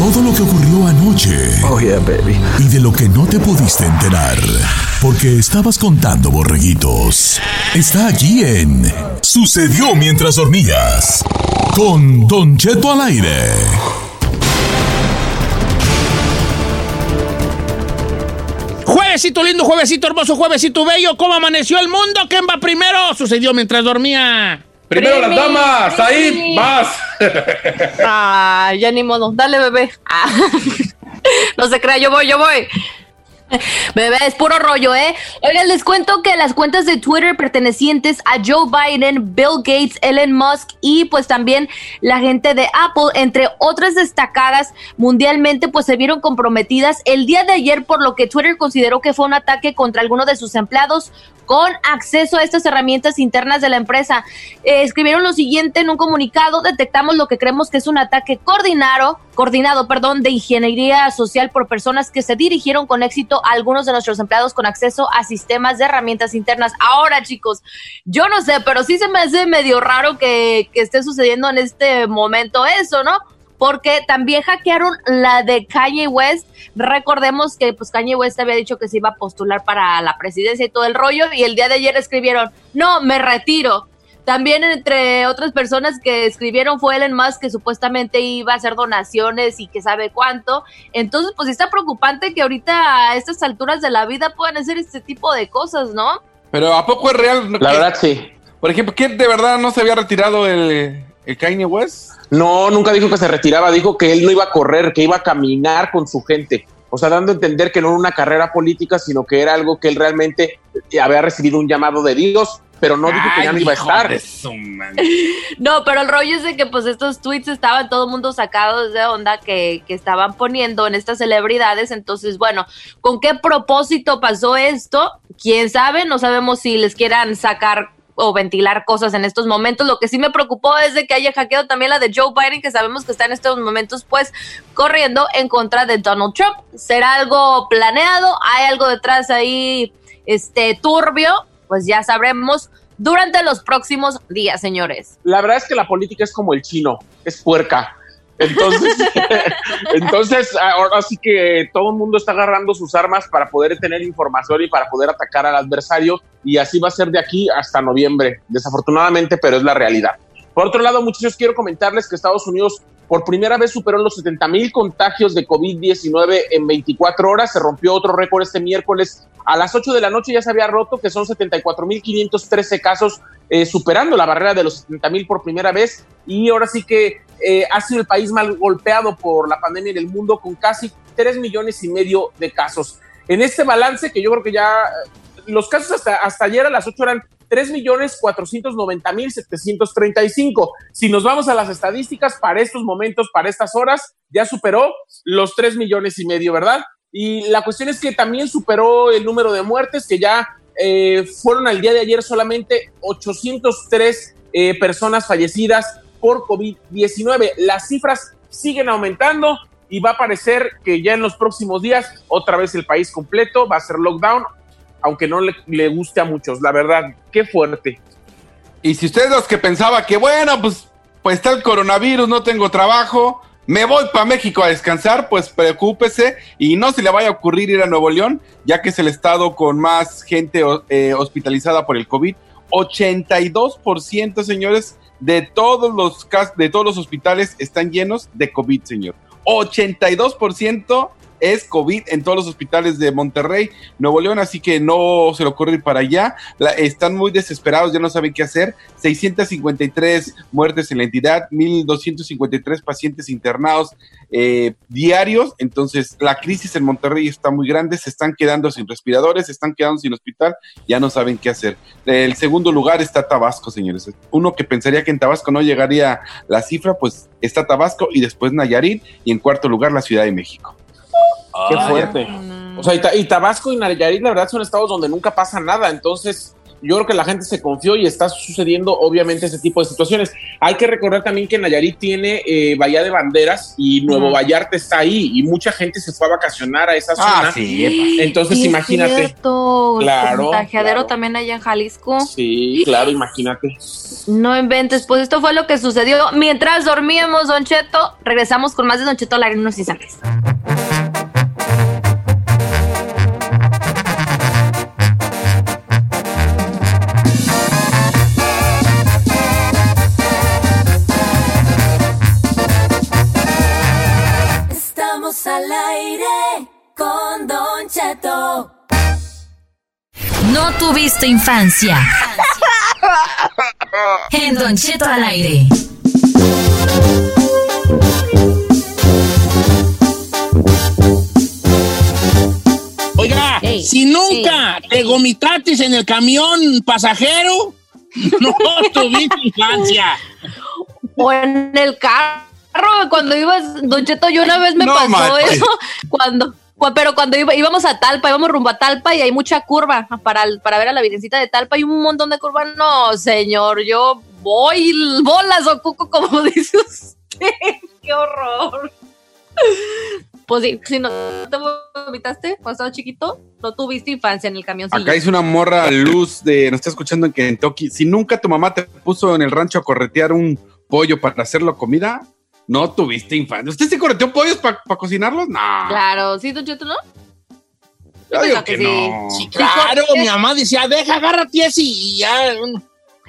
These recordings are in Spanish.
Todo lo que ocurrió anoche. Oh, yeah, baby. Y de lo que no te pudiste enterar. Porque estabas contando borreguitos. Está aquí en Sucedió mientras dormías. Con Don Cheto al aire. Juevesito lindo, juevesito hermoso, juevesito bello. ¿Cómo amaneció el mundo? ¿Quién va primero? Sucedió mientras dormía. Primero las damas, ahí vas. Ah, ya ni modo. Dale, bebé. Ah. No se crea, yo voy, yo voy. Bebé, es puro rollo, ¿eh? Oigan, les cuento que las cuentas de Twitter pertenecientes a Joe Biden, Bill Gates, Elon Musk y pues también la gente de Apple, entre otras destacadas mundialmente, pues se vieron comprometidas el día de ayer por lo que Twitter consideró que fue un ataque contra alguno de sus empleados con acceso a estas herramientas internas de la empresa. Eh, escribieron lo siguiente en un comunicado, detectamos lo que creemos que es un ataque coordinado, coordinado, perdón, de ingeniería social por personas que se dirigieron con éxito a algunos de nuestros empleados con acceso a sistemas de herramientas internas. Ahora, chicos, yo no sé, pero sí se me hace medio raro que, que esté sucediendo en este momento eso, ¿no? Porque también hackearon la de Kanye West. Recordemos que pues Kanye West había dicho que se iba a postular para la presidencia y todo el rollo y el día de ayer escribieron, "No, me retiro." También entre otras personas que escribieron fue Elon Musk que supuestamente iba a hacer donaciones y que sabe cuánto. Entonces, pues está preocupante que ahorita a estas alturas de la vida puedan hacer este tipo de cosas, ¿no? Pero ¿a poco es real? La verdad, sí. Por ejemplo, ¿quién de verdad no se había retirado el, el Kanye West? No, nunca dijo que se retiraba, dijo que él no iba a correr, que iba a caminar con su gente. O sea, dando a entender que no era una carrera política, sino que era algo que él realmente había recibido un llamado de Dios, pero no dijo que ya no iba a estar. No, pero el rollo es de que pues estos tweets estaban todo el mundo sacados de onda que, que estaban poniendo en estas celebridades. Entonces, bueno, ¿con qué propósito pasó esto? ¿Quién sabe? No sabemos si les quieran sacar o ventilar cosas en estos momentos. Lo que sí me preocupó es de que haya hackeado también la de Joe Biden, que sabemos que está en estos momentos pues corriendo en contra de Donald Trump. ¿Será algo planeado? ¿Hay algo detrás ahí este turbio? Pues ya sabremos durante los próximos días, señores. La verdad es que la política es como el chino, es puerca. Entonces, entonces ahora sí que todo el mundo está agarrando sus armas para poder tener información y para poder atacar al adversario y así va a ser de aquí hasta noviembre, desafortunadamente, pero es la realidad. Por otro lado, muchachos, quiero comentarles que Estados Unidos por primera vez superó los 70 mil contagios de COVID-19 en 24 horas. Se rompió otro récord este miércoles. A las 8 de la noche ya se había roto, que son 74 mil 513 casos, eh, superando la barrera de los 70 mil por primera vez. Y ahora sí que eh, ha sido el país mal golpeado por la pandemia en el mundo, con casi 3 millones y medio de casos. En este balance, que yo creo que ya eh, los casos hasta, hasta ayer a las 8 eran 3.490.735. Si nos vamos a las estadísticas, para estos momentos, para estas horas, ya superó los 3 millones y medio, ¿verdad? Y la cuestión es que también superó el número de muertes, que ya eh, fueron al día de ayer solamente 803 eh, personas fallecidas por COVID-19. Las cifras siguen aumentando y va a parecer que ya en los próximos días otra vez el país completo va a ser lockdown aunque no le, guste a muchos, la verdad, qué fuerte. Y si ustedes los que pensaba que, bueno, pues, pues está el coronavirus, no tengo trabajo, me voy para México a descansar, pues preocúpese y no se le vaya a ocurrir ir a Nuevo León, ya que es el estado con más gente eh, hospitalizada por el COVID. 82%, señores, de todos los de todos los hospitales están llenos de COVID, señor. 82% es COVID en todos los hospitales de Monterrey, Nuevo León, así que no se le ocurre ir para allá. La- están muy desesperados, ya no saben qué hacer. 653 muertes en la entidad, 1.253 pacientes internados eh, diarios. Entonces, la crisis en Monterrey está muy grande, se están quedando sin respiradores, se están quedando sin hospital, ya no saben qué hacer. El segundo lugar está Tabasco, señores. Uno que pensaría que en Tabasco no llegaría la cifra, pues está Tabasco y después Nayarit y en cuarto lugar la Ciudad de México. Qué fuerte. O sea, y, Ta- y Tabasco y Nayarit, la verdad, son estados donde nunca pasa nada. Entonces, yo creo que la gente se confió y está sucediendo, obviamente, ese tipo de situaciones. Hay que recordar también que Nayarit tiene eh, Bahía de Banderas y Nuevo Ujú. Vallarta está ahí y mucha gente se fue a vacacionar a esa zona. Ah, sí. Entonces, Sí, es imagínate. cierto. Claro, Contagiadero claro. también allá en Jalisco. Sí, claro, imagínate. No inventes, pues esto fue lo que sucedió mientras dormíamos, Don Cheto. Regresamos con más de Don Cheto al aire en al aire con Don Cheto. No tuviste infancia. En Don Cheto al aire. Oiga, si nunca te gomitatis en el camión pasajero, no tuviste infancia. O en el carro, cuando ibas, Don Cheto, yo una vez me No pasó eso. Cuando, cu- pero cuando iba- íbamos a Talpa, íbamos rumbo a Talpa y hay mucha curva para, el- para ver a la Virgencita de Talpa y un montón de curvas. No, señor, yo voy bolas o cuco, como dice usted. ¡Qué horror! Pues sí, si no te vomitaste cuando estabas chiquito, no tuviste infancia en el camión. Acá hizo una morra luz de, nos está escuchando en Kentucky. Si nunca tu mamá te puso en el rancho a corretear un pollo para hacerlo comida, no tuviste infancia. ¿Usted se correteó pollos para cocinarlos? No. Claro, sí, Don Cheto, ¿no? Yo digo que que sí. no. Sí, claro, mi mamá decía, deja, agárrate ese y ya.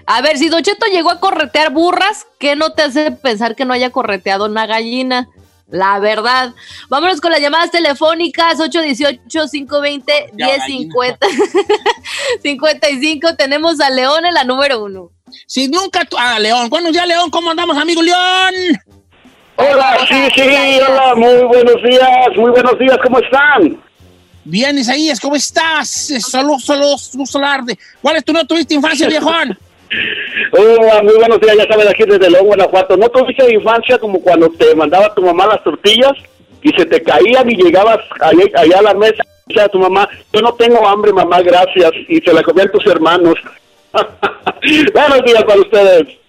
A ver, si Don Cheto llegó a corretear burras, ¿qué no te hace pensar que no haya correteado una gallina? La verdad. Vámonos con las llamadas telefónicas 818-520-1050. 55. Tenemos a León en la número uno. Si nunca tú. Ah, León. Bueno, ya, León, ¿cómo andamos, amigo León? Hola, sí, sí, hola, muy buenos días, muy buenos días, ¿cómo están? Bien, Isaías, ¿cómo estás? Eh, Solo, solo, solo hablar de. ¿Cuál es tu no tuviste infancia, viejón? Hola, muy buenos días, ya saben, aquí desde León, Guanajuato. ¿No tuviste infancia como cuando te mandaba tu mamá las tortillas y se te caían y llegabas allá, allá a la mesa y a tu mamá, yo no tengo hambre, mamá, gracias, y se la comían tus hermanos? buenos días para ustedes.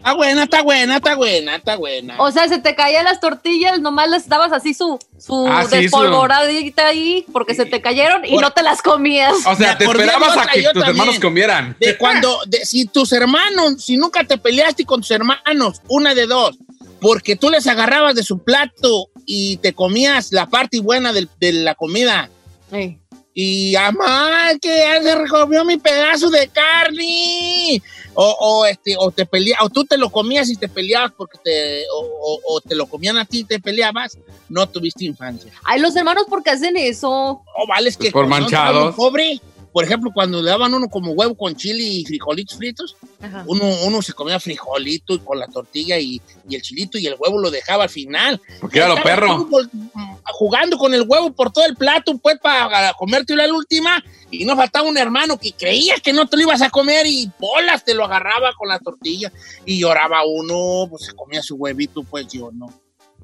Está buena, está buena, está buena, está buena. O sea, se te caían las tortillas, nomás les dabas así su, su Ah, sí, despolvoradita ahí porque se te cayeron y Por- no te las comías. O sea, te esperabas a que tus también. hermanos comieran. De cuando, de, si tus hermanos, si nunca te peleaste con tus hermanos, una de dos, porque tú les agarrabas de su plato y te comías la parte buena de la comida. Ey. Y amá, que ya se recogió mi pedazo de carne. O, o, este, o te pelea, o tú te lo comías y te peleabas porque te, o, o- o te lo comían a ti y te peleabas, no tuviste infancia. Ay, los hermanos, ¿por qué hacen eso? O vale, es que Pues por manchados. pobre, por ejemplo, cuando le daban uno como huevo con chile y frijolitos fritos, Ajá. uno, uno se comía frijolito y con la tortilla y, y el chilito y el huevo lo dejaba al final. Porque era lo perro. pues, jugando con el huevo por todo el plato, pues, para comerte la última. Y no faltaba un hermano que creía que no te lo ibas a comer y bolas te lo agarraba con la tortilla. Y lloraba uno, pues se comía su huevito, pues yo no.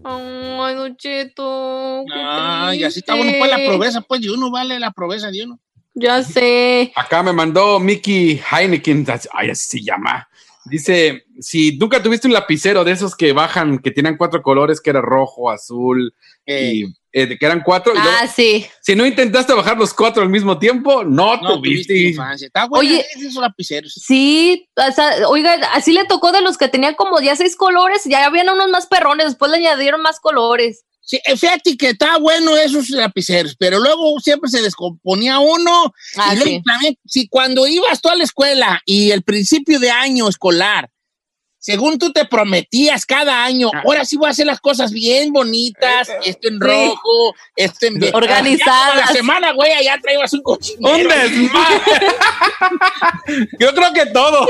Ay, Don Cheto. Ay, así está bueno, pues la proveza, pues de uno vale la proveza de uno. Ya sé. Acá me mandó Mickey Heineken, ay, así se llama. Dice, si nunca tuviste un lapicero de esos que bajan, que tienen cuatro colores, que era rojo, azul, y eh, que eran cuatro, y luego, Ah, sí. si no intentaste bajar los cuatro al mismo tiempo, no, No tuviste. tuviste. Está bueno, Oye. esos lapiceros. Sí, o sea, oiga, así le tocó de los que tenían como ya seis colores, ya habían unos más perrones, después le añadieron más colores. Sí, eh, fíjate que está bueno esos lapiceros, pero luego siempre se descomponía uno. Ah, y luego sí. también, si cuando ibas tú a la escuela y el principio de año escolar según tú te prometías cada año, ahora sí voy a hacer las cosas bien bonitas, esto en rojo, esto en... Organizadas. La semana, güey, allá traías un cochinero. ¡Un desmadre! Yo creo que todo.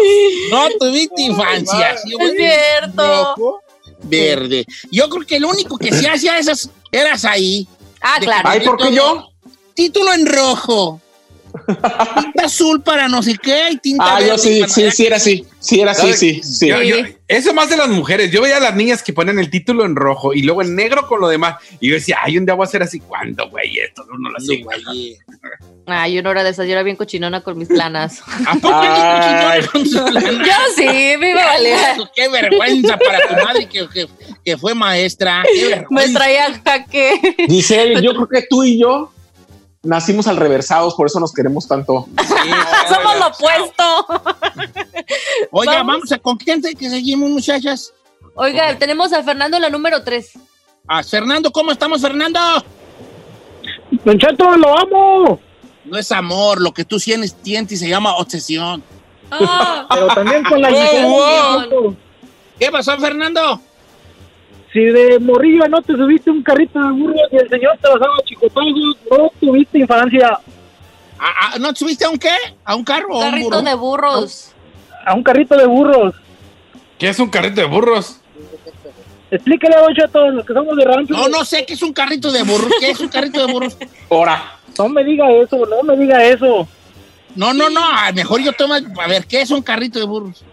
No tuviste infancia. sí, güey. cierto. Rojo, verde. Yo creo que el único que sí hacía esas eras ahí. Ah, claro. Ay, ¿por qué yo? Título en rojo. Tinta azul para no sé qué y tinta Ah, yo verde sí, sí, sí era así. Sí era así, sí, sí. Yo- yo- eso más de las mujeres. Yo veía a las niñas que ponen el título en rojo y luego en negro con lo demás. Y yo decía, ay, un día voy a hacer así. ¿Cuándo, güey? Esto no, no lo sé. Ay, yo no era de esas, yo era bien cochinona con mis planas. ¿A poco Ay. le con su lana? Yo sí, me valía. Qué vergüenza para tu madre que, que, que fue maestra. Qué Me traía jaque. Giselle, yo creo que tú y yo nacimos al reversados, por eso nos queremos tanto. Sí, Somos lo opuesto. Oiga, Vamos. vamos a con quién que seguimos, muchachas. Oiga, tenemos a Fernando en la número 3. A Fernando, ¿cómo estamos, Fernando? Don Cheto, lo amo. No es amor, lo que tú tienes, sientes se llama obsesión. Ah, Pero también con la wow. Cheto. ¿Qué pasó, Fernando? Si de morrillo no te subiste un carrito de burro y el señor te basaba chicotazos, no tuviste infancia ¿A- a- ¿No subiste a un qué? ¿A un carro un carrito burro? de burros. a un carrito de burros. ¿Qué es un carrito de burros? Explíquele a Don Cheto, los que somos de rancho. No, no sé qué es un carrito de burro. ¿Qué es un carrito de burros? Ahora, No me diga eso, no me diga eso. No, no, no. A lo mejor yo tomo. A ver, ¿qué es un carrito de burros?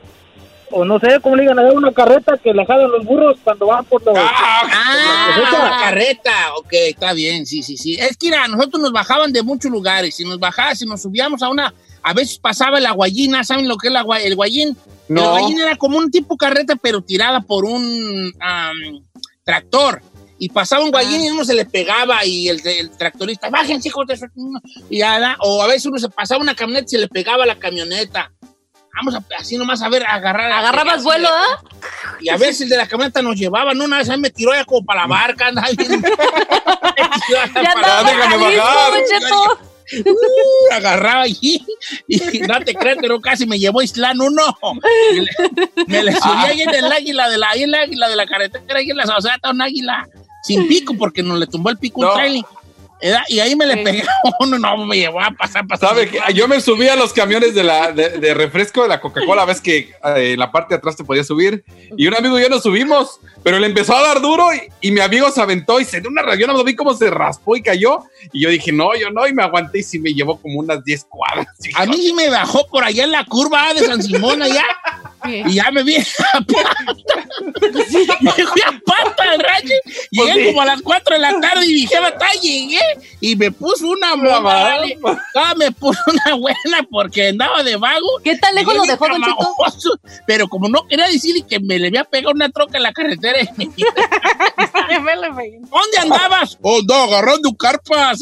O no sé cómo le digan a ver una carreta que la jalan los burros cuando van por los... Ah, cosecha. la carreta. Ok, está bien, sí, sí, sí. Es que mira, nosotros nos bajaban de muchos lugares. Si nos bajaba, si nos subíamos a una. A veces pasaba la guayina, ¿saben lo que es la el guayín? El no. guayín era como un tipo carreta, pero tirada por un am, tractor. Y pasaba un guayín y uno se le pegaba y el, el tractorista, bájense, hijos de su-". Y ya, da. o a veces uno se pasaba una camioneta y se le pegaba la camioneta. Vamos a, así nomás a ver, agarrar. Agarrabas así, vuelo, ¿ah? Y a veces el de la camioneta nos llevaba, ¿no? Una vez a mí me tiró ya como para la barca, andaba bien. Ya déjame bajar. Uh, agarraba allí y no te creas, pero casi me llevó Islán uno. Le- me le subí ahí en el águila de la, ahí en el águila de la carretera, ahí en la está un águila sin pico porque nos le tumbó el pico un No. trailer. ¿Verdad? Y ahí me le pegué a uno, no me llevó a pasar, pasar. ¿Sabe que Yo me subí a los camiones de, la, de, de refresco de la Coca-Cola, ves que eh, en la parte de atrás te podías subir. Y un amigo y yo nos subimos, pero le empezó a dar duro y, y mi amigo se aventó y se dio una rayón. No vi cómo se raspó y cayó. Y yo dije, no, yo no, y me aguanté y sí me llevó como unas 10 cuadras. A mí sí me bajó por allá en la curva de San Simón allá. Y ya me vi a pata. Me fui a pata al rancho. Llegué Pues sí. como a las 4 de la tarde y dije, "Bata, llegué. Y me puso una moda. Ah, me puso una buena porque andaba de vago. ¿Qué tan lejos Llegué lo dejó, Don camajoso, Pero como no quería decir que me le había pegado una troca en la carretera. y me- ¿Dónde andabas? Oh, no, agarrando carpas.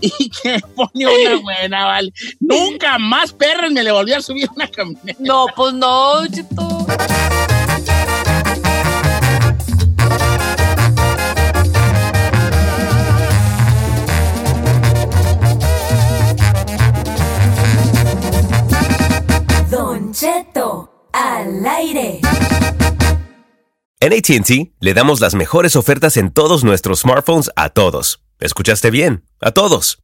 y que pone una buena, vale. Nunca más perras me le volví a subir una camioneta. No, pues no, Don Cheto. Don Cheto, al aire. En ATT le damos las mejores ofertas en todos nuestros smartphones a todos. ¿Escuchaste bien? A todos.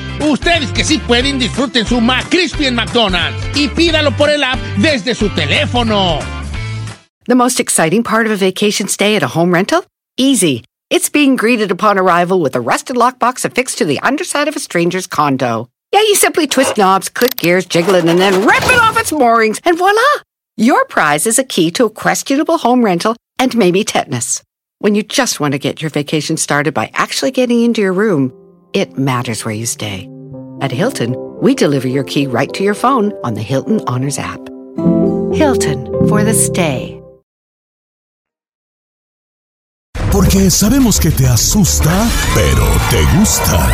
Ustedes que sí pueden, disfruten su McCrispy en McDonald's y pídalo por el app desde su teléfono. The most exciting part of a vacation stay at a home rental? Easy. It's being greeted upon arrival with a rusted lockbox affixed to the underside of a stranger's condo. Yeah, you simply twist knobs, click gears, jiggle it, and then rip it off its moorings, and voila! Your prize is a key to a questionable home rental and maybe tetanus. When you just want to get your vacation started by actually getting into your room, it matters where you stay. At Hilton, we deliver your key right to your phone on the Hilton Honors app. Hilton for the stay. Porque sabemos que te asusta, pero te gusta.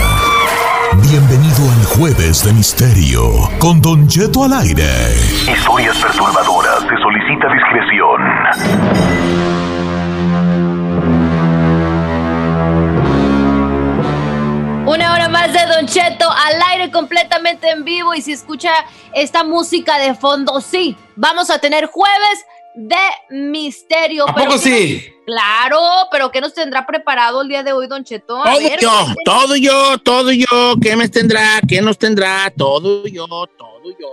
Bienvenido al Jueves de Misterio con Don Cheto al aire. Historias perturbadoras. Se solicita discreción. Más de Don Cheto al aire completamente en vivo y si escucha esta música de fondo, sí, vamos a tener jueves de misterio. ¿A pero poco ¿qué nos- sí? Claro, pero ¿qué nos tendrá preparado el día de hoy, Don Cheto? A Todo ver, yo, todo yo, todo yo. ¿Qué me tendrá? ¿Qué nos tendrá? Todo yo, todo yo.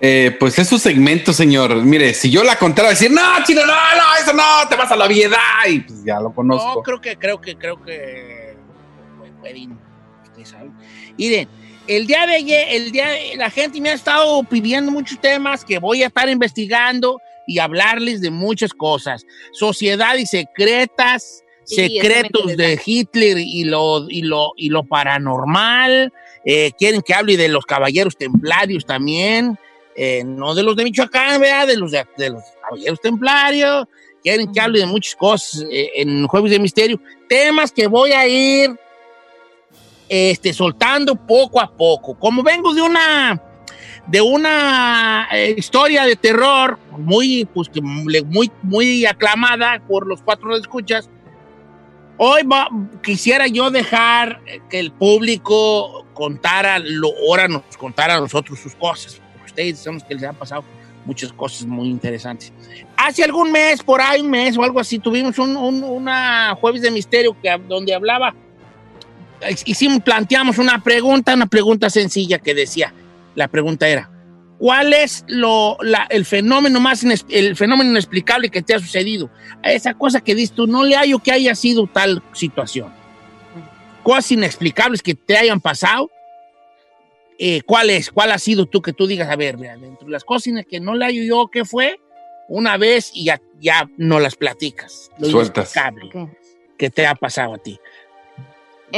Eh, pues es su segmento, señor. Mire, si yo la contara, decir, no, chino, no, no, eso no, te vas a la viedad. Y pues ya lo conozco. No, creo que, creo que, creo que. pueden. Miren, el día de ayer, el día de- la gente me ha estado pidiendo muchos temas que voy a estar investigando y hablarles de muchas cosas. Sociedades secretas, Sí, secretos de Hitler y lo, y lo, y lo paranormal. Eh, quieren que hable de los caballeros templarios también. Eh, no de los de Michoacán, ¿verdad? De los de, de los caballeros templarios. Quieren que hable de muchas cosas eh, en Jueves de Misterio. Temas que voy a ir este, soltando poco a poco. Como vengo de una de una eh, historia de terror muy, pues, muy, muy aclamada por los cuatro escuchas. Hoy va- quisiera yo dejar que el público contara, lo, ahora nos contara a nosotros sus cosas. Ustedes son los que les han pasado muchas cosas muy interesantes. Hace algún mes, por ahí un mes o algo así, tuvimos un, un- una jueves de misterio que, donde hablaba hicimos, planteamos una pregunta, una pregunta sencilla que decía, la pregunta era, ¿cuál es lo, la- el fenómeno más inex- el fenómeno inexplicable que te ha sucedido? A esa cosa que dices tú, no le hallo que haya sido tal situación. Cosas inexplicables que te hayan pasado. eh, ¿Cuál es? ¿Cuál ha sido tú que tú digas, a ver, dentro de las cosas que no le hallo yo, ¿qué fue? Una vez y ya, ya no las platicas. Lo Sueltas. inexplicable que te ha pasado a ti.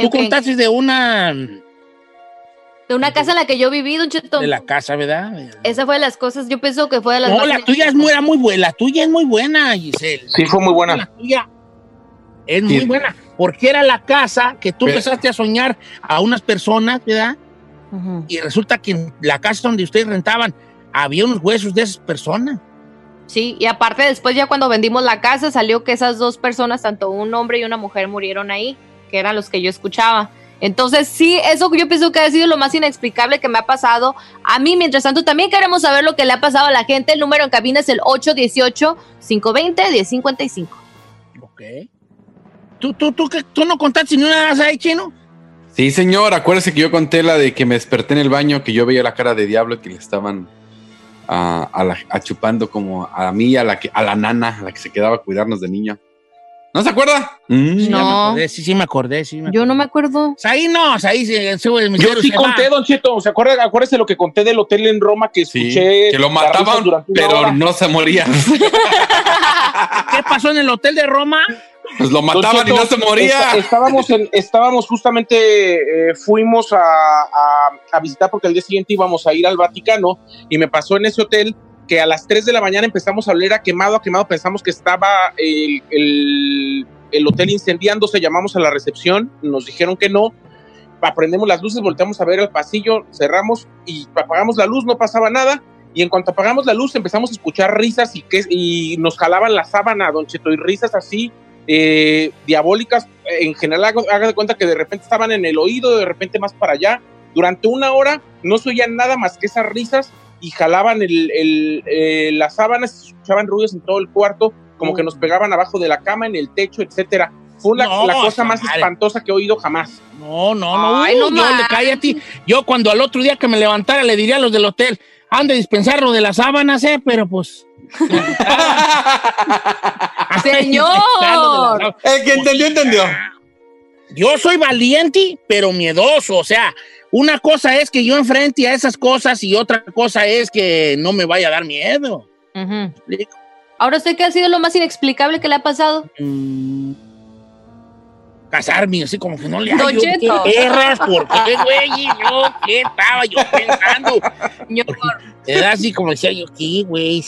Tú contaste de una De una casa en la que yo viví, Don Cheto. de la casa, ¿verdad? Esa fue de las cosas, yo pienso que fue de las No, la tuya es muy, era muy buena. La tuya es muy buena, Giselle. Sí, fue muy buena. La tuya es muy buena. Porque era la casa que tú empezaste a soñar a unas personas, ¿verdad? Y resulta que en la casa donde ustedes rentaban había unos huesos de esas personas. Sí, y aparte después ya cuando vendimos la casa salió que esas dos personas, tanto un hombre y una mujer, murieron ahí, que eran los que yo escuchaba. Entonces, sí, eso yo pienso que ha sido lo más inexplicable que me ha pasado a mí. Mientras tanto, también queremos saber lo que le ha pasado a la gente. El número en cabina es el 818-520-1055. Ok. ¿Tú, tú, tú, qué- tú no contaste ni una vez ahí, chino? Sí, señor, acuérdese que yo conté la de que me desperté en el baño, que yo veía la cara de diablo que le estaban ah, a la- achupando como a mí, a la, que, a la nana, a la que se quedaba a cuidarnos de niño. ¿No se acuerda? Mm. Sí, ya me acordé, sí, sí me acordé, sí me Yo no me acuerdo. Ahí no, ahí se, se- el Yo sí conté, va. Don Cheto. ¿Se acuerda? Acuérdese lo que conté del hotel en Roma que escuché. que lo mataban, pero hora? no se moría. ¿Qué pasó en el hotel de Roma? Pues lo mataban y no se moría. estábamos, en- estábamos justamente, eh, fuimos a, a- a visitar porque al día siguiente íbamos a ir al Vaticano y me pasó en ese hotel que a las 3 de la mañana empezamos a oler a quemado, a quemado, pensamos que estaba el, el- el hotel incendiándose, llamamos a la recepción, nos dijeron que no, aprendemos las luces, volteamos a ver el pasillo, cerramos y apagamos la luz, no pasaba nada. Y en cuanto apagamos la luz, empezamos a escuchar risas y, que, y nos jalaban la sábana, Don Cheto, y risas así, eh, diabólicas. En general, haga, de cuenta que de repente estaban en el oído, de repente más para allá. Durante una hora no se oían nada más que esas risas y jalaban el, el, eh, las sábanas, se escuchaban ruidos en todo el cuarto, como que nos pegaban abajo de la cama, en el techo, etcétera. Fue la, No, la cosa más madre. espantosa que he oído jamás. No, no, no. Ay, uh, no yo le a ti. Yo cuando al otro día que me levantara le diría a los del hotel, han de dispensar lo de las sábanas, ¿eh? Pero pues... Señor. El que entendió, entendió. Yo soy valiente, pero miedoso. O sea, una cosa es que yo enfrente a esas cosas y otra cosa es que no me vaya a dar miedo. Ahora sé que ha sido lo más inexplicable que le ha pasado. Mm, casarme, así como que no le hallo. ¿Qué perras? ¿Por qué, güey? Yo, ¿qué estaba yo pensando? Era así como decía yo, ¿qué, güey?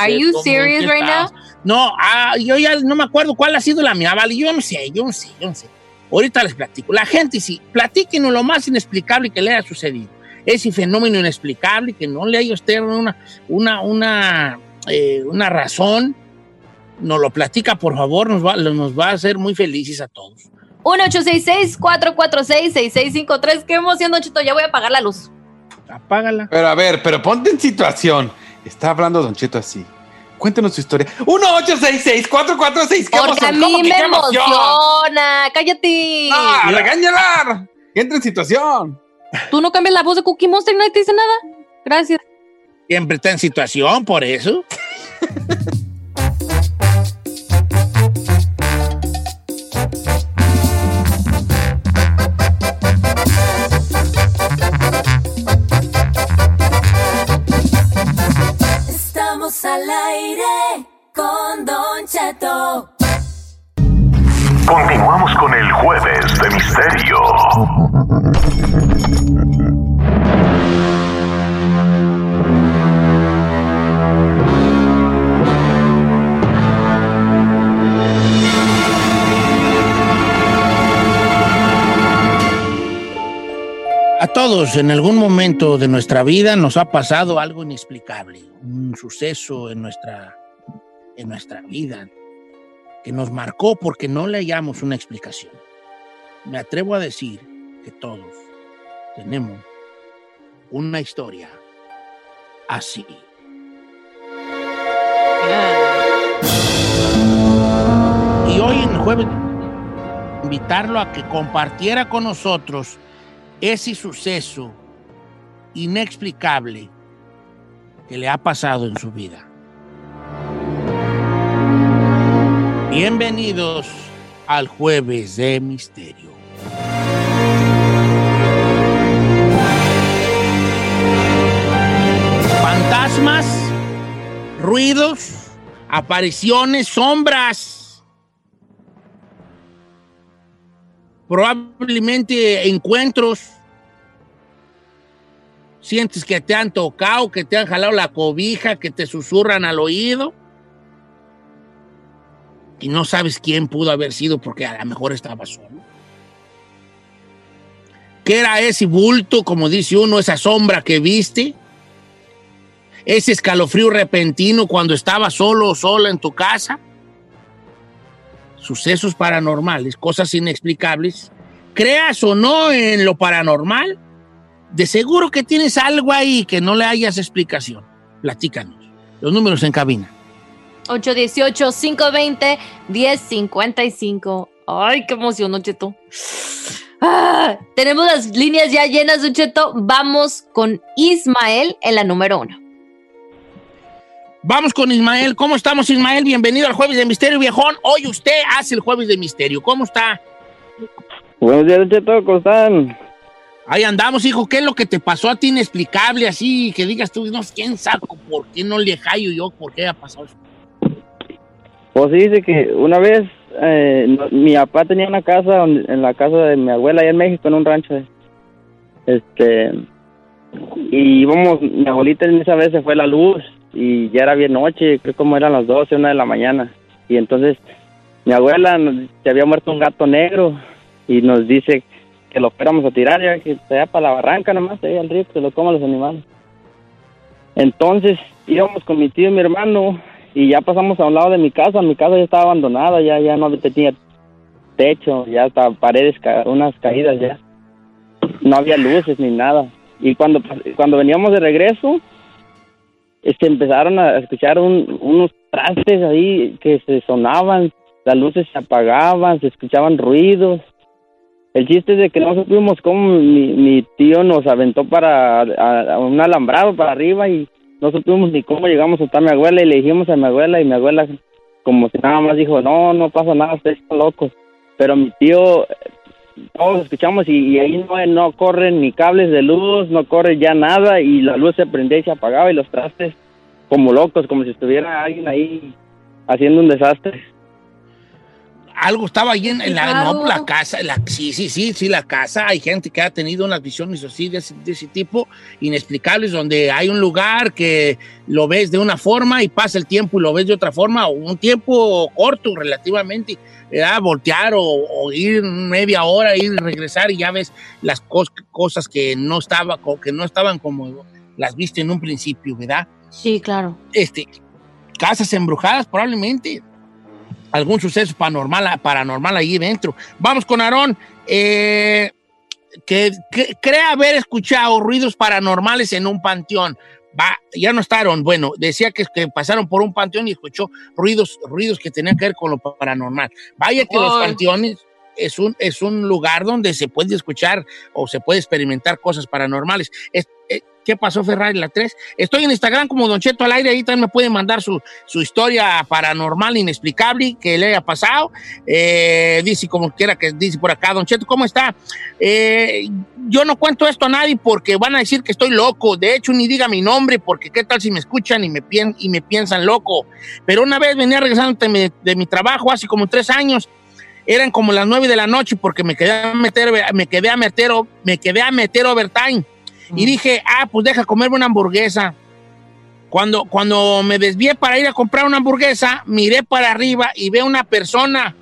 Are you serious right now? No, ah, yo ya no me acuerdo cuál ha sido la mía, vale. Yo no sé, yo no sé, yo no sé. Ahorita les platico. La gente, sí, platíquenos lo más inexplicable que le haya sucedido. Ese fenómeno inexplicable que no le haya usted una, una, una, eh, una razón. Nos lo platica, por favor, nos va, nos va a hacer muy felices a todos. 1-866-446-6653. Qué emoción, Don Chito. Ya voy a apagar la luz. Apágala. Pero a ver, pero ponte en situación. Está hablando Don Cheto así. Cuéntenos su historia. 1-866-446. ¿Qué Porque a emoción? ¿Cómo mí me emoción? emociona. Cállate. ¡Ah, regáñala! Que entre en situación. Tú no cambias la voz de Cookie Monster y nadie te dice nada. Gracias. Siempre está en situación, por eso. Al aire con Don Cheto. Continuamos con el jueves de misterio. A todos en algún momento de nuestra vida nos ha pasado algo inexplicable, un suceso en nuestra, en nuestra vida que nos marcó porque no le hallamos una explicación. Me atrevo a decir que todos tenemos una historia así. Y hoy en jueves invitarlo a que compartiera con nosotros ese suceso inexplicable que le ha pasado en su vida. Bienvenidos al jueves de misterio. Fantasmas, ruidos, apariciones, sombras. Probablemente encuentros. Sientes que te han tocado, que te han jalado la cobija, que te susurran al oído. Y no sabes quién pudo haber sido porque a lo mejor estaba solo. ¿Qué era ese bulto, como dice uno, esa sombra que viste? Ese escalofrío repentino cuando estaba solo o sola en tu casa. Sucesos paranormales, cosas inexplicables creas o no en lo paranormal, de seguro que tienes algo ahí que no le hayas explicación. Platícanos. Los números en cabina. 818-520-1055. Ay, qué emoción, Don Cheto. Ah, tenemos las líneas ya llenas, Cheto. Vamos con Ismael en la número uno. Vamos con Ismael. ¿Cómo estamos, Ismael? Bienvenido al Jueves de Misterio, viejón. Hoy usted hace el Jueves de Misterio. ¿Cómo está? Buenos días, Cheto, ¿cómo están? Ahí andamos, hijo. ¿Qué es lo que te pasó a ti inexplicable así? Que digas tú, no, ¿quién sabe por qué no le hallo yo? ¿Por qué ha pasado eso? Pues sí, dice que una vez eh, mi papá tenía una casa donde- en la casa de mi abuela allá en México, en un rancho. Este, y íbamos, mi abuelita en esa vez se fue la luz y ya era bien noche, creo como eran las 12, una de la mañana. Y entonces mi abuela se había muerto un gato negro y nos dice que lo fuéramos a tirar, ya que se vaya para la barranca nomás, ahí al río, que se lo coman los animales. Entonces íbamos con mi tío y mi hermano y ya pasamos a un lado de mi casa. Mi casa ya estaba abandonada, ya, ya no tenía techo, ya estaba paredes, ca- unas caídas ya. No había luces ni nada. Y cuando, cuando veníamos de regreso, este, empezaron a escuchar un- unos trastes ahí que se sonaban, las luces se apagaban, se escuchaban ruidos. El chiste es de que no supimos cómo mi, mi tío nos aventó para a- a un alambrado para arriba y no supimos ni cómo llegamos hasta mi abuela y le dijimos a mi abuela y mi abuela como si nada más dijo, no, no pasa nada, ustedes están locos. Pero mi tío, todos escuchamos y, ahí no, no corren ni cables de luz, no corre ya nada y la luz se prendía y se apagaba y los trastes como locos, como si estuviera alguien ahí haciendo un desastre. Algo estaba ahí en, en la, no, Claro. la casa, la, sí, sí, sí, sí, la casa. Hay gente que ha tenido unas visiones así de ese, de ese tipo, inexplicables, donde hay un lugar que lo ves de una forma y pasa el tiempo y lo ves de otra forma, o un tiempo corto relativamente, ¿verdad? voltear o, o ir media hora, ir y regresar y ya ves las cos- cosas que no, estaba, que no estaban como las viste en un principio, ¿verdad? Sí, claro. este, casas embrujadas probablemente. Algún suceso paranormal, paranormal ahí dentro. Vamos con Aarón, eh, que, que cree haber escuchado ruidos paranormales en un panteón. Va, ya no está Aarón. Bueno, decía que, que pasaron por un panteón y escuchó ruidos, ruidos que tenían que ver con lo paranormal. Vaya que los panteones es un, es un lugar donde se puede escuchar o se puede experimentar cosas paranormales. Es- eh, ¿Qué pasó, Ferrari, la 3? Estoy en Instagram como Don Cheto al aire, ahí también me pueden mandar su, su historia paranormal, inexplicable, que le haya pasado. Eh, dice como quiera que dice por acá, Don Cheto, ¿cómo está? Eh, yo no cuento esto a nadie porque van a decir que estoy loco. De hecho, ni diga mi nombre porque qué tal si me escuchan y me, y me piensan loco. Pero una vez venía regresando de mi, de mi trabajo hace como tres años eran como las nueve de la noche porque me quedé a meter, me quedé a meter, me quedé a meter overtime. Y dije, ah, pues deja comerme una hamburguesa. Cuando, cuando me desvié para ir a comprar una hamburguesa, miré para arriba y veo una persona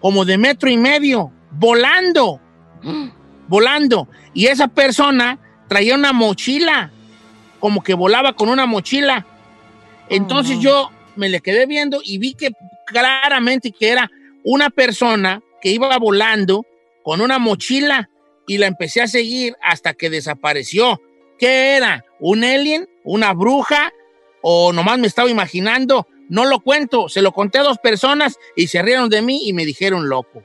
como de metro y medio, volando, volando. Y esa persona traía una mochila, como que volaba con una mochila. Entonces yo me le quedé viendo y vi que claramente que era una persona que iba volando con una mochila y la empecé a seguir hasta que desapareció. ¿Qué era? ¿Un alien? ¿Una bruja? ¿O nomás me estaba imaginando? No lo cuento, se lo conté a dos personas y se rieron de mí y me dijeron loco.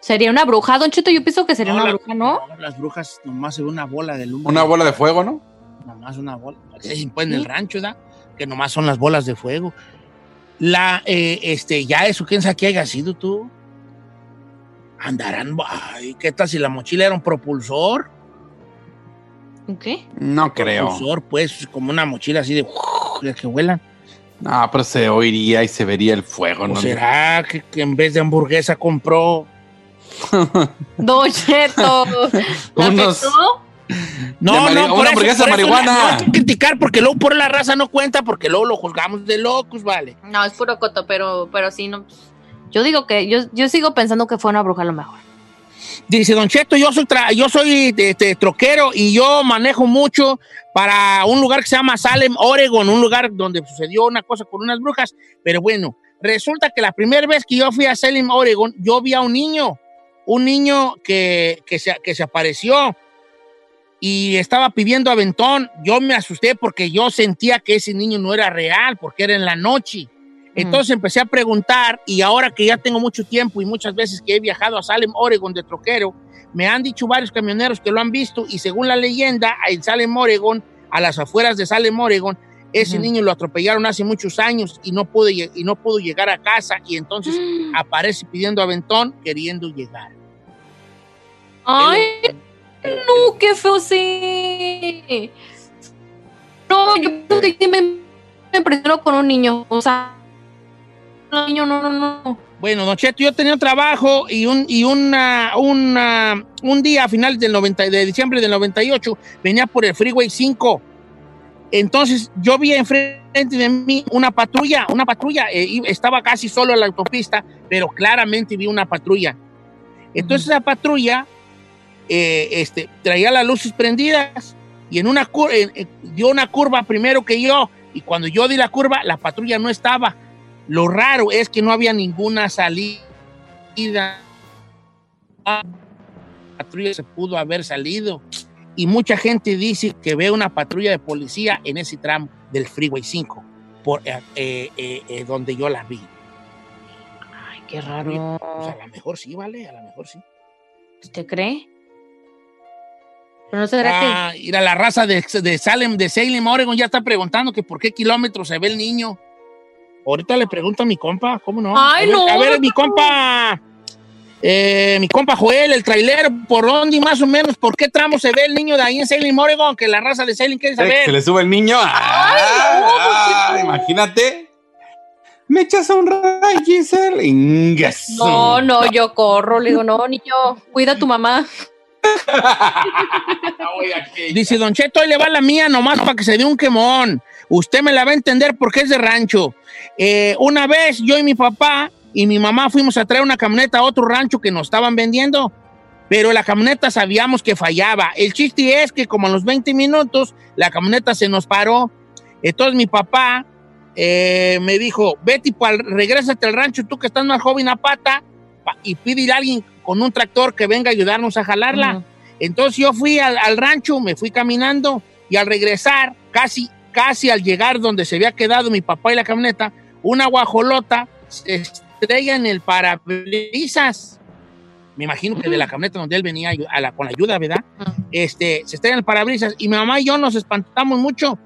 ¿Sería una bruja, Don Cheto? Yo pienso que sería No, una la- bruja, ¿no? Las brujas nomás se ve una bola de luz. Una bola de fuego, ¿no? Nomás una bola. Dicen, pues en el rancho, ¿da? Que nomás son las bolas de fuego. La, eh, este, ya eso, ¿quién sabe qué haya sido tú? Andarán, ay, ¿qué tal si la mochila era un propulsor? ¿Qué? No creo. Propulsor, pues, como una mochila así de, de que vuelan. No, pero se oiría y se vería el fuego, ¿O ¿no? será que, que en vez de hamburguesa compró Don Cheto. ¿La Unos-? No, no, una por eso- hamburguesa por eso marihuana. No, hay que criticar porque luego por la raza no cuenta porque luego lo juzgamos de locos, vale. No, es puro coto, pero, pero sí, no. pues, Yo digo que, yo, yo sigo pensando que fue una bruja lo mejor. Dice Don Cheto, yo soy, tra- yo soy este, troquero y yo manejo mucho para un lugar que se llama Salem, Oregon, un lugar donde sucedió una cosa con unas brujas. Pero bueno, resulta que la primera vez que yo fui a Salem, Oregon, yo vi a un niño un niño que, que, se, que se apareció y estaba pidiendo aventón. Yo me asusté porque yo sentía que ese niño no era real, porque era en la noche. Entonces empecé a preguntar y ahora que ya tengo mucho tiempo y muchas veces que he viajado a Salem, Oregon de troquero, me han dicho varios camioneros que lo han visto y según la leyenda, en Salem, Oregon, a las afueras de Salem, Oregon, ese niño lo atropellaron hace muchos años y no pudo, y no pudo llegar a casa y entonces aparece pidiendo aventón queriendo llegar. Ay, no, qué feo sí. No, yo creo que me, me con un niño. O sea, niño, no, no, no. Bueno, Don Cheto, yo tenía un trabajo y un, y una, una, un día a finales del 90, de diciembre del 98 venía por el Freeway 5. Entonces yo vi enfrente de mí una patrulla, una patrulla, eh, y estaba casi solo en la autopista, pero claramente vi una patrulla. Entonces la patrulla eh, este, traía las luces prendidas y en una en- dio una curva primero que yo y cuando yo di la curva la patrulla no estaba. Lo raro es que no había ninguna salida. La patrulla se pudo haber salido. Y mucha gente dice que ve una patrulla de policía en ese tramo del Freeway 5, por, eh, eh, eh, donde yo la vi. Ay, qué raro. Pues a lo mejor sí, ¿vale? A lo mejor sí. ¿Usted cree? Pero no será Ah, ir a la raza de, de Salem, de Salem, Oregon, ya está preguntando que por qué kilómetros se ve el niño. Ahorita le pregunto a mi compa, ¿cómo no? Ay, a ver, no, A ver, no, mi compa, eh, mi compa Joel, el trailero, ¿por dónde y más o menos? ¿Por qué tramo se ve el niño de ahí en Salem, Oregon? Que la raza de Salem quiere ¿Se saber. le sube el niño? Ah, imagínate. Me echas a un ray, Giselle. Ingas. No, no, yo corro. Le digo, no, niño, cuida a tu mamá. Dice Don Cheto, ahí le va la mía nomás para que se dé un quemón. Usted me la va a entender porque es de rancho. Eh, una vez yo y mi papá y mi mamá fuimos a traer una camioneta a otro rancho que nos estaban vendiendo, pero la camioneta sabíamos que fallaba. El chiste es que como a los 20 minutos la camioneta se nos paró. Entonces mi papá eh, me dijo, vete, regrésate al rancho, tú que estás más joven a pata, pa- y pide a alguien con un tractor que venga a ayudarnos a jalarla. Entonces yo fui al, al rancho, me fui caminando y al regresar, casi, casi al llegar donde se había quedado mi papá y la camioneta, una guajolota se estrella en el parabrisas. Me imagino que de la camioneta donde él venía a la- con la ayuda, ¿verdad? Este, se estrella en el parabrisas y mi mamá y yo nos espantamos mucho.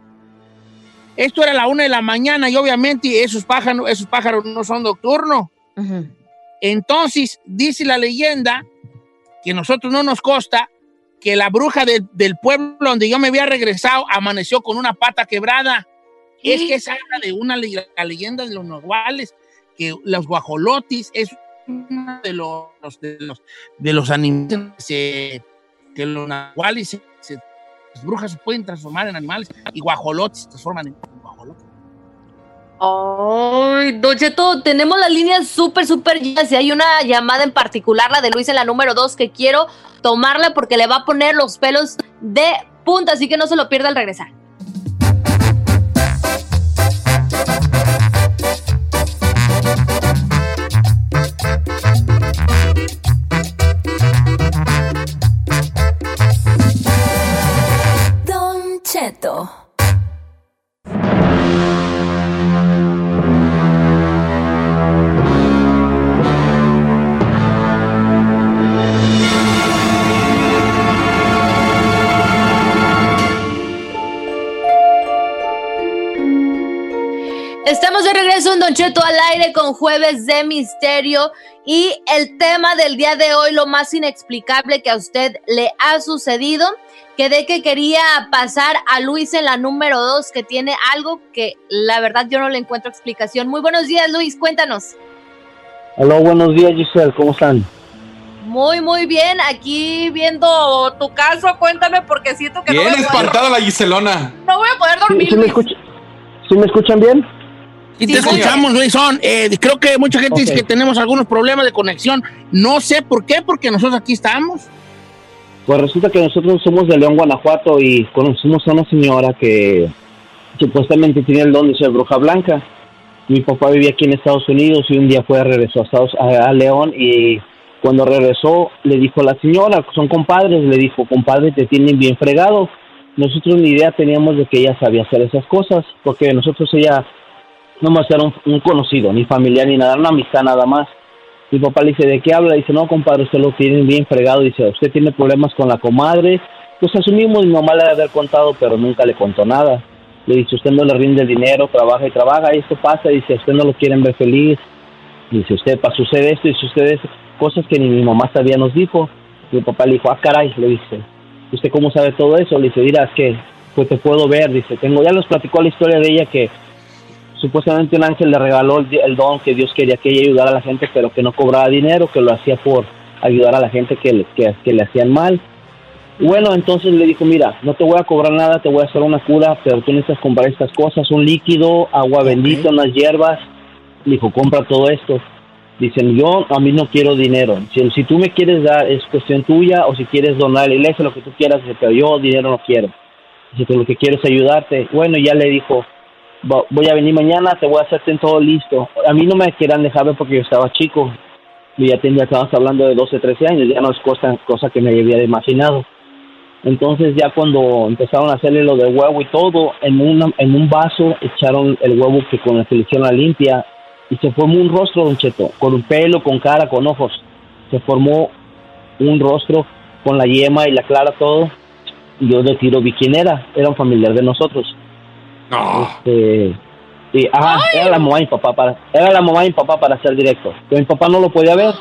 Esto era la una de la mañana y obviamente esos pájaros, esos pájaros no son nocturnos. Entonces, dice la leyenda que a nosotros no nos consta que la bruja de- del pueblo donde yo me había regresado amaneció con una pata quebrada. Es que esa era de una la leyenda de los nahuales, que los guajolotis es uno de los, de los, de los animales que, los nahuales, se- se- las brujas se pueden transformar en animales y guajolotis se transforman en guajolotes. Ay, Don Cheto, tenemos las líneas súper, súper llenas y hay una llamada en particular, la de Luis en la número 2, que quiero tomarla porque le va a poner los pelos de punta, así que no se lo pierda al regresar. Don Cheto al aire con Jueves de Misterio y el tema del día de hoy, lo más inexplicable que a usted le ha sucedido, que de que quería pasar a Luis en la número 2, que tiene algo que la verdad yo no le encuentro explicación. Muy buenos días, Luis, cuéntanos. Aló, buenos días, Giselle, ¿cómo están? Muy, muy bien, aquí viendo tu caso, cuéntame porque siento que no Bien voy, a poder, espantada la Giselona. no voy a poder ¿Sí, dormir. sí me, Luis. escucha- sí me escuchan bien? Y te escuchamos, Luisón. Eh, creo que mucha gente dice Ok. que tenemos algunos problemas de conexión. No sé por qué, porque nosotros aquí estamos. Pues resulta que nosotros somos de León, Guanajuato y conocimos a una señora que supuestamente tiene el don de ser bruja blanca. Mi papá vivía aquí en Estados Unidos y un día fue regresó a, Estados, a, a León y Cuando regresó, le dijo a la señora, son compadres, le dijo, compadre, te tienen bien fregado. Nosotros ni idea teníamos de que ella sabía hacer esas cosas, porque nosotros ella no más era un, un conocido, ni familiar, ni nada, una amistad nada más. Mi papá le dice, ¿de qué habla? Dice, no, compadre, usted lo tiene bien fregado. Dice, usted tiene problemas con la comadre. Pues asumimos, mi mamá le debe haber contado, pero nunca le contó nada. Le dice, usted no le rinde el dinero, trabaja y trabaja, y esto pasa. Dice, usted no lo quieren ver feliz. Dice, usted, pa, sucede esto, usted esto. Cosas que ni mi mamá sabía nos dijo. Mi papá le dijo, ah, caray, le dice, ¿usted cómo sabe todo eso? Le dice, mira, que, pues te puedo ver. Dice, tengo, ya les platicó la historia de ella que supuestamente un ángel le regaló el, don que Dios quería que ella ayudara a la gente, pero que no cobraba dinero, que lo hacía por ayudar a la gente que, le- que, que le hacían mal. Bueno, entonces le dijo, mira, no te voy a cobrar nada, te voy a hacer una cura, pero tú necesitas comprar estas cosas, un líquido, agua bendita, unas hierbas. Le dijo, compra todo esto. Dicen, yo a mí no quiero dinero. Si, si tú me quieres dar, es cuestión tuya, o si quieres donar a la iglesia, lo que tú quieras, pero yo dinero no quiero. Dice, pero lo que quiero es ayudarte. Bueno, ya le dijo, "Va- voy a venir mañana, te voy a hacerte todo listo. A mí no me querían dejar ver porque yo estaba chico. Yo ya tenía, estábamos hablando de 12, 13 años, ya no es cosa, cosa que me había imaginado. Entonces ya cuando empezaron a hacerle lo del huevo y todo, en, una, en un vaso echaron el huevo que con le hicieron la limpia y se formó un rostro, don Cheto, con un pelo, con cara, con ojos. Se formó un rostro con la yema y la clara, todo. Y yo de tiro vi quién era, era un familiar de nosotros. Este, y, ajá, era la mamá y mi papá para, era la mamá y papá para ser directo. Pero mi papá no lo podía ver.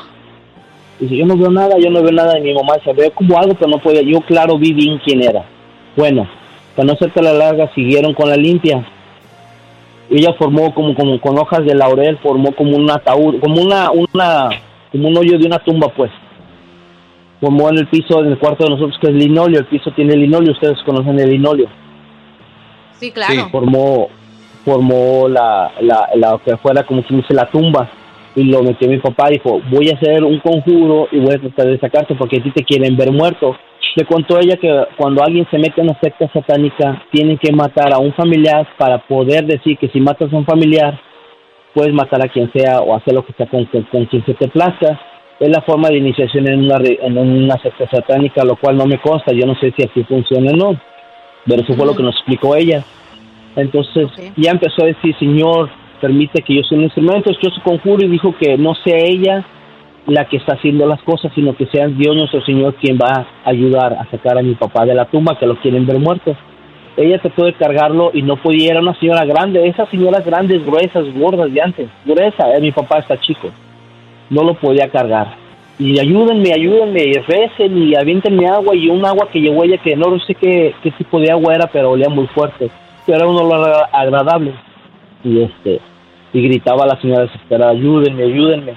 Dice, yo no veo nada, yo no veo nada de mi mamá. Se ve como algo, pero no podía. Yo, claro, vi bien quién era. Bueno, para no hacerte la larga, siguieron con la limpia. Ella formó como, como con hojas de laurel, formó como un ataúd, como una, una, como un hoyo de una tumba, pues. Formó en el piso, en el cuarto de nosotros, que es linoleo. El piso tiene linoleo, ustedes conocen el linoleo Sí, claro. formó formó la, la, la que fuera como quien dice la tumba. Y lo metió mi papá dijo voy a hacer un conjuro y voy a tratar de sacarte porque a ti te quieren ver muerto. Le contó ella que cuando alguien se mete en una secta satánica tienen que matar a un familiar para poder decir que si matas a un familiar puedes matar a quien sea o hacer lo que sea con, con, con quien se te plazca. Es la forma de iniciación en una, en una secta satánica lo cual no me consta yo no sé si así funciona o no pero eso fue lo que nos explicó ella. Entonces ya empezó a decir, Señor, permite que yo sea un instrumento, yo su conjuro y dijo que no sea ella la que está haciendo las cosas, sino que sea Dios nuestro Señor quien va a ayudar a sacar a mi papá de la tumba, que lo quieren ver muerto. Ella trató de cargarlo y no podía, era una señora grande, esas señoras grandes, gruesas, gordas de antes, gruesa, eh, mi papá está chico, no lo podía cargar. Y ayúdenme, ayúdenme, y recen y aviéntenme agua y un agua que llevó ella que no sé qué, qué tipo de agua era, pero olía muy fuerte, pero era un olor agradable. Y este, y gritaba la señora desesperada, ayúdenme, ayúdenme.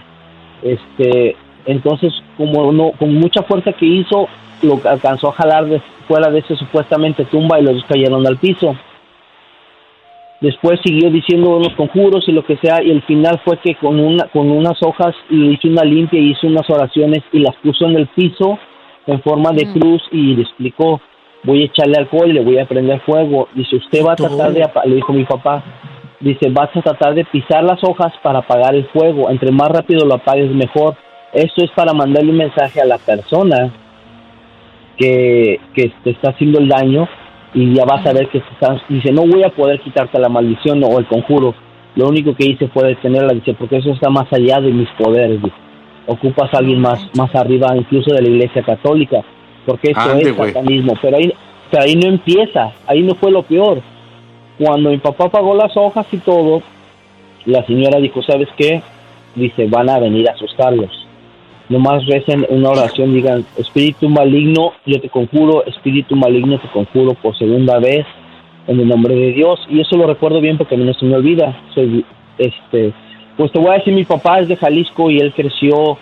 Este, entonces, como no, con mucha fuerza que hizo, lo alcanzó a jalar de, fuera de ese supuestamente tumba y los dos cayeron al piso. Después siguió diciendo unos conjuros y lo que sea, y el final fue que con una con unas hojas le hizo una limpia y hizo unas oraciones y las puso en el piso en forma de cruz y le explicó, voy a echarle alcohol y le voy a prender fuego. Dice, usted va a tratar de, le dijo mi papá, dice, vas a tratar de pisar las hojas para apagar el fuego. Entre más rápido lo apagues, mejor. Esto es para mandarle un mensaje a la persona que, que te está haciendo el daño y ya vas a ver que estás- dice, no voy a poder quitarte la maldición o el conjuro. Lo único que hice fue detenerla, dice, porque eso está más allá de mis poderes. dice. Ocupas a alguien más, más arriba, incluso de la iglesia católica, porque esto Ande, es satanismo. Pero ahí, pero ahí no empieza, ahí no fue lo peor. Cuando mi papá pagó las hojas y todo, la señora dijo, ¿sabes qué? Dice, van a venir a asustarlos. Nomás recen una oración, digan, espíritu maligno, yo te conjuro, espíritu maligno, te conjuro por segunda vez en el nombre de Dios. Y eso lo recuerdo bien porque a mí no se me olvida. Soy, este, pues te voy a decir, mi papá es de Jalisco y él creció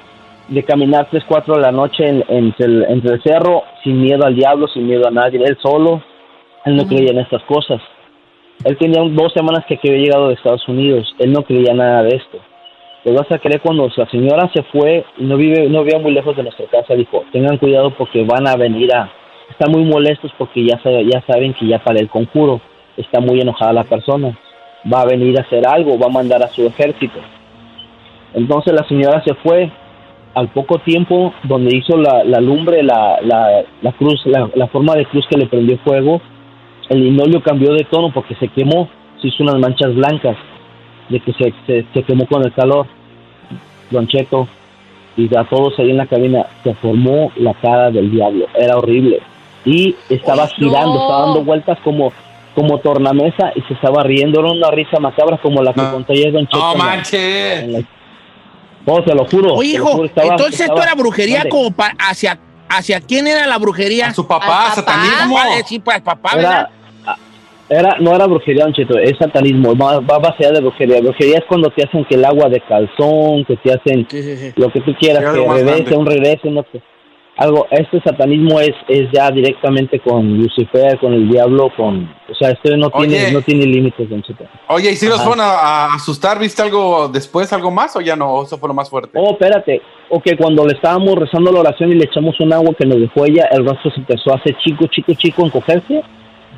de caminar 3, 4 de la noche en- entre, el, entre el cerro, sin miedo al diablo, sin miedo a nadie, él solo. Él no creía en estas cosas. Él tenía dos semanas que había llegado de Estados Unidos. Él no creía nada de esto. Te vas a creer cuando la señora se fue no vive, no vivía muy lejos de nuestra casa, dijo, tengan cuidado porque van a venir a, están muy molestos porque ya, sabe- ya saben que ya para el conjuro está muy enojada la persona, va a venir a hacer algo, va a mandar a su ejército. Entonces la señora se fue. Al poco tiempo, donde hizo la, la lumbre, la, la, la cruz, la, la forma de cruz que le prendió fuego, el linoleo cambió de tono porque se quemó, se hizo unas manchas blancas de que se, se, se quemó con el calor. Don Cheto, y a todos ahí en la cabina, se formó la cara del diablo, era horrible. Y estaba girando, estaba dando vueltas como, como tornamesa y se estaba riendo, era una risa macabra como la que contó ayer Don Cheto. No manches. la- No, te lo juro. Oye, hijo, juro, estaba- entonces esto era brujería como pa- hacia, hacia quién era la brujería. A su papá, satanismo. Sí, para el papá, ¿verdad? Era, no era brujería, Don Cheto, es satanismo, va, va baseada de brujería. Brujería es cuando te hacen que el agua de calzón, que te hacen lo que tú quieras, que más regrese, un regrese, no sé. Algo, este satanismo es, es ya directamente con Lucifer, con el diablo, con, o sea, esto no Oye. tiene, no tiene límites, Don Cheto. Oye, ¿y si los Ajá. fueron a, a asustar? ¿Viste algo después, algo más o ya no? Eso fue lo más fuerte. Oh, espérate. Ok, cuando le estábamos rezando la oración y le echamos un agua que nos dejó ella, el rostro se empezó a hacer chico, chico, chico, encogerse,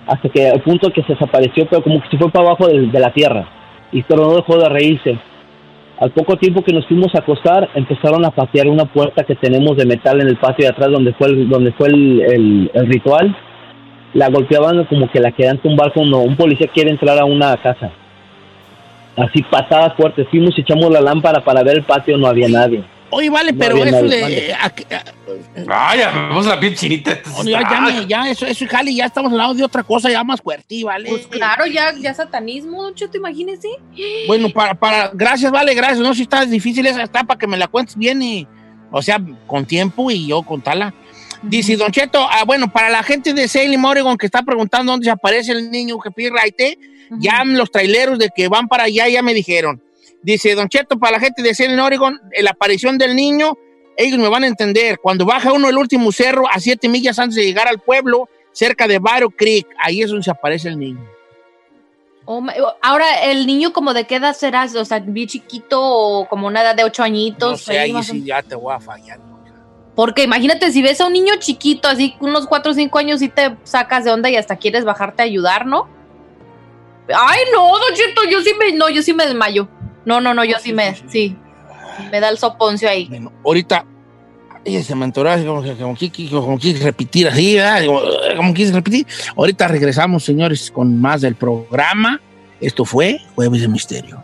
hasta que al punto que se desapareció, pero como que se fue para abajo de, de la tierra. Y pero no dejó de reírse. Al poco tiempo que nos fuimos a acostar, empezaron a patear una puerta que tenemos de metal en el patio de atrás donde fue el, donde fue el, ritual. La golpeaban como que la querían tumbar cuando un policía quiere entrar a una casa. Así patadas fuertes. Fuimos y echamos la lámpara para ver el patio, no había nadie. Oye, vale, No pero eso de... eh, a- a- Ay, ya me puso la piel chinita. Ya, ya, me- ya, eso, eso, Jali, ya estamos hablando de otra cosa ya más fuerte, ¿vale? Pues claro, ya, ya satanismo, Don Cheto, imagínese. Bueno, para, para, gracias, vale, gracias. No, si está difícil esa está para que me la cuentes bien y, o sea, con tiempo y yo contarla. Dice Don Cheto, ah, bueno, para la gente de Salem, Oregon, que está preguntando dónde se aparece el niño que pide raite, ya los traileros de que van para allá ya me dijeron. Dice Don Cheto, para la gente de Salem, Oregon, eh, la aparición del niño, ellos me van a entender. Cuando baja uno el último cerro a siete millas antes de llegar al pueblo, cerca de Barrow Creek, ahí es donde se aparece el niño. Oh my- Ahora, ¿el niño como de qué edad será? O sea, bien chiquito o como una edad de ocho añitos. No sé, ahí sí ya te voy a fallar. Porque imagínate, si ves a un niño chiquito, así unos cuatro o cinco años, y te sacas de onda y hasta quieres bajarte a ayudar, ¿no? Ay, no, Don Cheto, yo sí me, no, yo sí me desmayo. No, no, no, yo sí me, sí. Me da el soponcio ahí. ahorita ella se me entoró como como como que quise repetir así, ¿verdad? Como, como quise repetir. Ahorita regresamos, señores, con más del programa. Esto fue Jueves de Misterio.